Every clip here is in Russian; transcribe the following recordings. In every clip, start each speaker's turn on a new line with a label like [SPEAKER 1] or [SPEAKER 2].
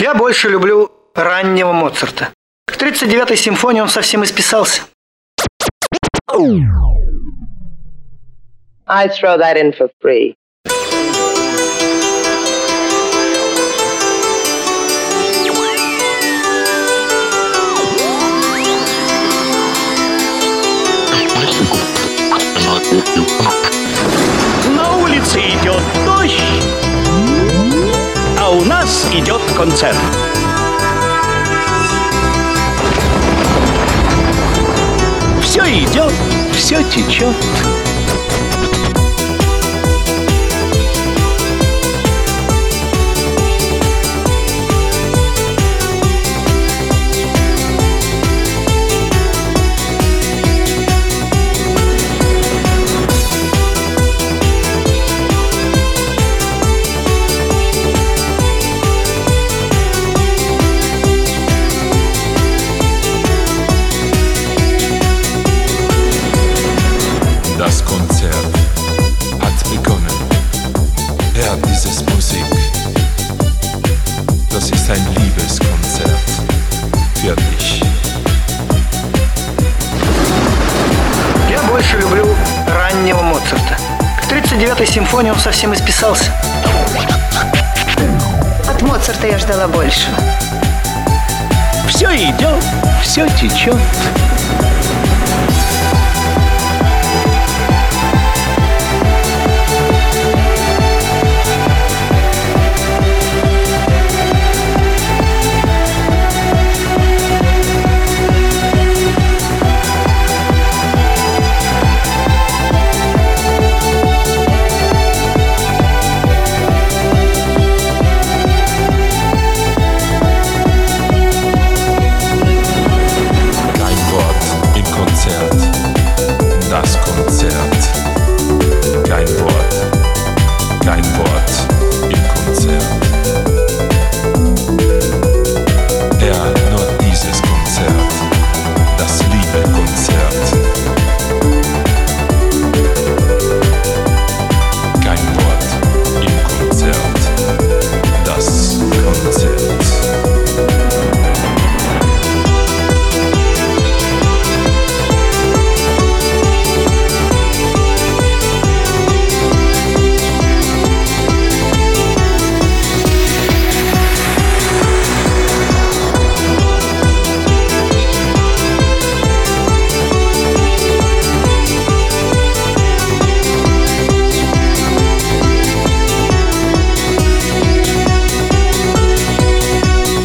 [SPEAKER 1] Я больше люблю раннего Моцарта. К 39-й симфонии он совсем исписался.
[SPEAKER 2] I throw that in for free.
[SPEAKER 3] На улице идет концерт. Все идет, все течет.
[SPEAKER 4] Dich.
[SPEAKER 1] Я больше люблю раннего Моцарта. К 39-й симфонии он совсем исписался.
[SPEAKER 5] От Моцарта я ждала большего.
[SPEAKER 3] Все идет, все течет.
[SPEAKER 4] Das Konzert. Kein Wort.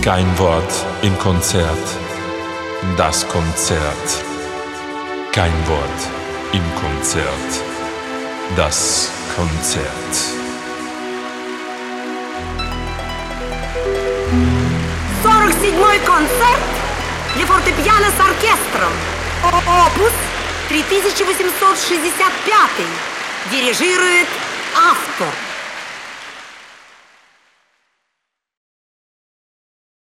[SPEAKER 4] Kein Wort im Konzert. Das Konzert. Kein Wort im Konzert. Das Konzert.
[SPEAKER 6] Сорок седьмой концерт для фортепиано с оркестром. О- Опус 3865. Дирижирует автор.